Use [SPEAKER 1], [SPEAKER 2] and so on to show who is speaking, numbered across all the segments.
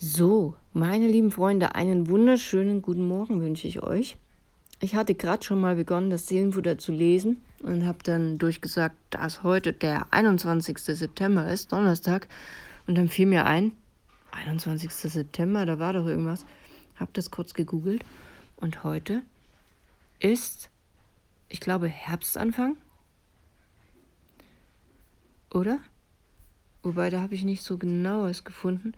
[SPEAKER 1] So, meine lieben Freunde, einen wunderschönen guten Morgen wünsche ich euch. Ich hatte gerade schon mal begonnen, das Seelenfutter zu lesen und habe dann durchgesagt, dass heute der 21. September ist, Donnerstag. Und dann fiel mir ein, 21. September, da war doch irgendwas. Habe das kurz gegoogelt und heute ist, ich glaube, Herbstanfang. Oder? Wobei, da habe ich nicht so genaues gefunden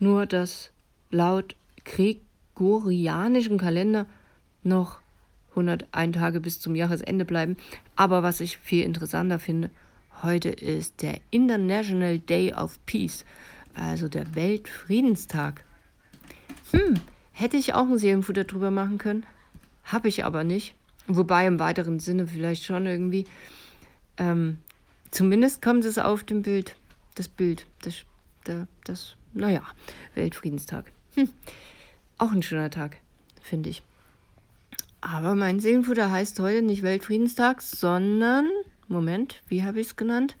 [SPEAKER 1] nur dass laut gregorianischen Kalender noch 101 Tage bis zum Jahresende bleiben. Aber was ich viel interessanter finde, heute ist der International Day of Peace, also der Weltfriedenstag. Hm, hätte ich auch ein Seelenfutter drüber machen können, habe ich aber nicht. Wobei im weiteren Sinne vielleicht schon irgendwie. Ähm, zumindest kommt es auf dem Bild, das Bild, das, das naja, Weltfriedenstag. Hm. Auch ein schöner Tag, finde ich. Aber mein Seelenfutter heißt heute nicht Weltfriedenstag, sondern, Moment, wie habe ich es genannt?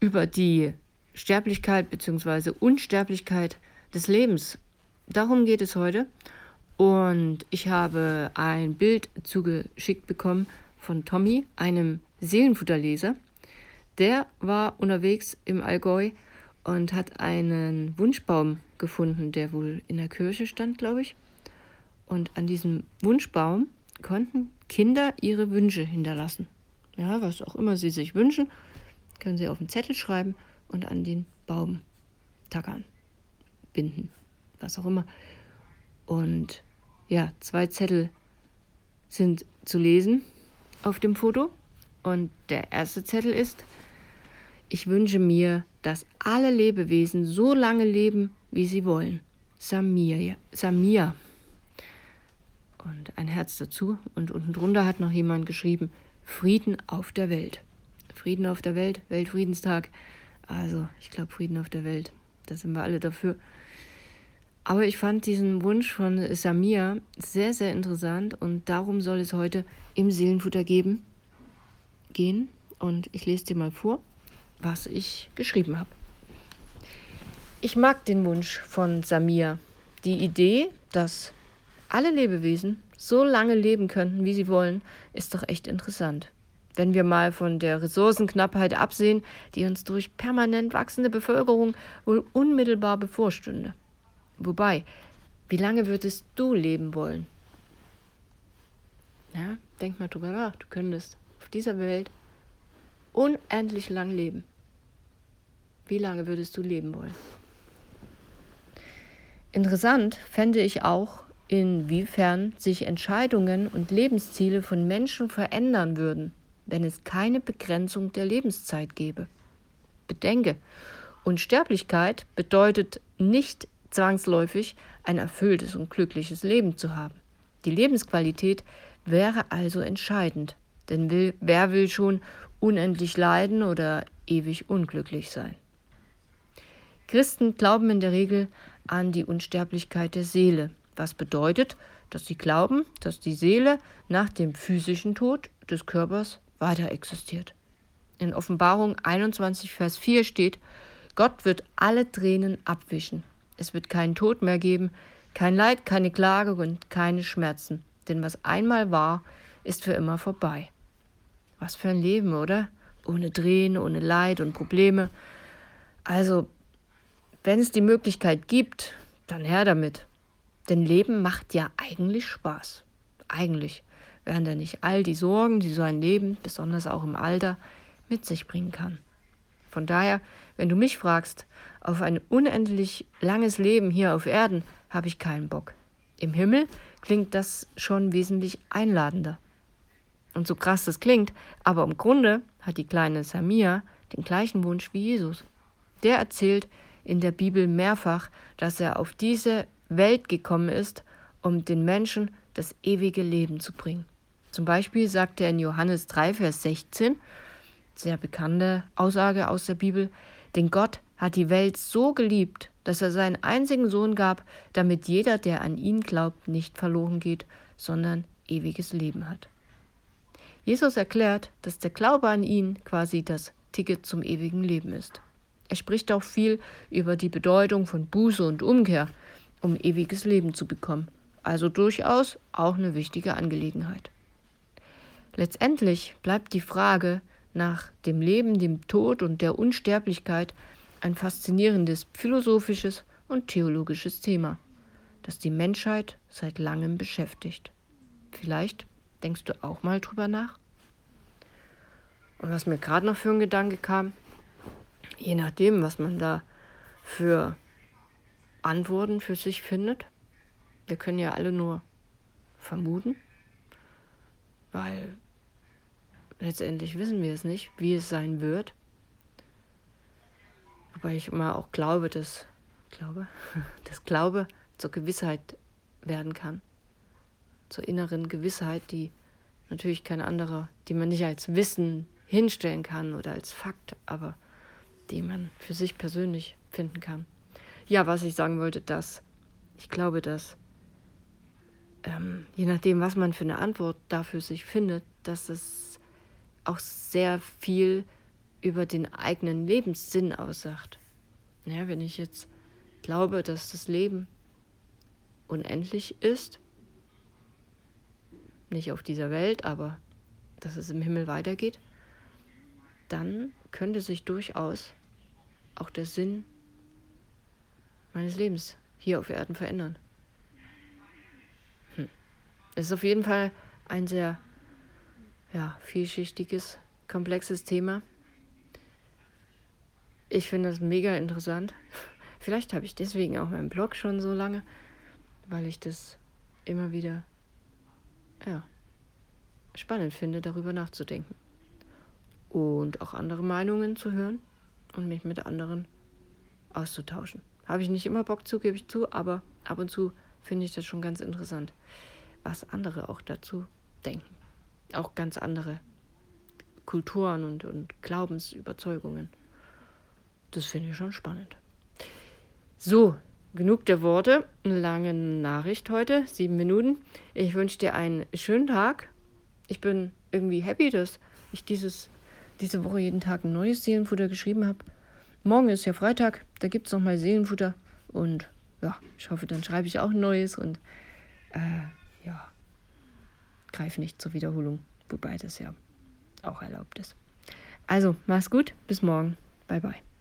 [SPEAKER 1] Über die Sterblichkeit bzw. Unsterblichkeit des Lebens. Darum geht es heute. Und ich habe ein Bild zugeschickt bekommen von Tommy, einem Seelenfutterleser. Der war unterwegs im Allgäu und hat einen Wunschbaum gefunden, der wohl in der Kirche stand, glaube ich. Und an diesem Wunschbaum konnten Kinder ihre Wünsche hinterlassen. Ja, was auch immer sie sich wünschen, können sie auf den Zettel schreiben und an den Baum tackern, binden, was auch immer. Und ja, zwei Zettel sind zu lesen auf dem Foto. Und der erste Zettel ist, ich wünsche mir, dass alle Lebewesen so lange leben, wie sie wollen. Samir. Samir. Und ein Herz dazu. Und unten drunter hat noch jemand geschrieben, Frieden auf der Welt. Frieden auf der Welt, Weltfriedenstag. Also, ich glaube, Frieden auf der Welt. Da sind wir alle dafür. Aber ich fand diesen Wunsch von Samir sehr, sehr interessant und darum soll es heute im Seelenfutter geben, gehen. Und ich lese dir mal vor was ich geschrieben habe. Ich mag den Wunsch von Samir, die Idee, dass alle Lebewesen so lange leben könnten, wie sie wollen, ist doch echt interessant. Wenn wir mal von der Ressourcenknappheit absehen, die uns durch permanent wachsende Bevölkerung wohl unmittelbar bevorstünde. Wobei, wie lange würdest du leben wollen? Ja, denk mal drüber nach. Du könntest auf dieser Welt unendlich lang leben. Wie lange würdest du leben wollen? Interessant fände ich auch, inwiefern sich Entscheidungen und Lebensziele von Menschen verändern würden, wenn es keine Begrenzung der Lebenszeit gäbe. Bedenke, Unsterblichkeit bedeutet nicht zwangsläufig ein erfülltes und glückliches Leben zu haben. Die Lebensqualität wäre also entscheidend, denn wer will schon unendlich leiden oder ewig unglücklich sein? Christen glauben in der Regel an die Unsterblichkeit der Seele, was bedeutet, dass sie glauben, dass die Seele nach dem physischen Tod des Körpers weiter existiert. In Offenbarung 21, Vers 4 steht, Gott wird alle Tränen abwischen. Es wird keinen Tod mehr geben, kein Leid, keine Klage und keine Schmerzen. Denn was einmal war, ist für immer vorbei. Was für ein Leben, oder? Ohne Tränen, ohne Leid und Probleme. Also, wenn es die Möglichkeit gibt, dann her damit. Denn Leben macht ja eigentlich Spaß. Eigentlich wären da nicht all die Sorgen, die so ein Leben, besonders auch im Alter, mit sich bringen kann. Von daher, wenn du mich fragst, auf ein unendlich langes Leben hier auf Erden habe ich keinen Bock. Im Himmel klingt das schon wesentlich einladender. Und so krass das klingt, aber im Grunde hat die kleine Samia den gleichen Wunsch wie Jesus. Der erzählt in der Bibel mehrfach, dass er auf diese Welt gekommen ist, um den Menschen das ewige Leben zu bringen. Zum Beispiel sagt er in Johannes 3, Vers 16, sehr bekannte Aussage aus der Bibel, denn Gott hat die Welt so geliebt, dass er seinen einzigen Sohn gab, damit jeder, der an ihn glaubt, nicht verloren geht, sondern ewiges Leben hat. Jesus erklärt, dass der Glaube an ihn quasi das Ticket zum ewigen Leben ist. Er spricht auch viel über die Bedeutung von Buße und Umkehr, um ewiges Leben zu bekommen. Also durchaus auch eine wichtige Angelegenheit. Letztendlich bleibt die Frage nach dem Leben, dem Tod und der Unsterblichkeit ein faszinierendes philosophisches und theologisches Thema, das die Menschheit seit langem beschäftigt. Vielleicht denkst du auch mal drüber nach? Und was mir gerade noch für ein Gedanke kam, je nachdem, was man da für Antworten für sich findet, wir können ja alle nur vermuten, weil letztendlich wissen wir es nicht, wie es sein wird. Wobei ich immer auch glaube, dass Glaube, dass Glaube zur Gewissheit werden kann. Zur inneren Gewissheit, die natürlich keine andere, die man nicht als Wissen hinstellen kann oder als Fakt, aber die man für sich persönlich finden kann. Ja, was ich sagen wollte, dass ich glaube, dass ähm, je nachdem, was man für eine Antwort dafür sich findet, dass es auch sehr viel über den eigenen Lebenssinn aussagt. Ja, wenn ich jetzt glaube, dass das Leben unendlich ist, nicht auf dieser Welt, aber dass es im Himmel weitergeht, dann könnte sich durchaus auch der Sinn meines Lebens hier auf Erden verändern. Hm. Es ist auf jeden Fall ein sehr ja, vielschichtiges, komplexes Thema. Ich finde das mega interessant. Vielleicht habe ich deswegen auch meinen Blog schon so lange, weil ich das immer wieder ja, spannend finde, darüber nachzudenken. Und auch andere Meinungen zu hören und mich mit anderen auszutauschen. Habe ich nicht immer Bock zu, gebe ich zu, aber ab und zu finde ich das schon ganz interessant, was andere auch dazu denken. Auch ganz andere Kulturen und, und Glaubensüberzeugungen. Das finde ich schon spannend. So, genug der Worte. Eine lange Nachricht heute, sieben Minuten. Ich wünsche dir einen schönen Tag. Ich bin irgendwie happy, dass ich dieses, diese Woche jeden Tag ein neues Seelenfutter geschrieben habe. Morgen ist ja Freitag, da gibt es nochmal Seelenfutter. Und ja, ich hoffe, dann schreibe ich auch ein neues und äh, ja, greife nicht zur Wiederholung, wobei das ja auch erlaubt ist. Also, mach's gut, bis morgen. Bye bye.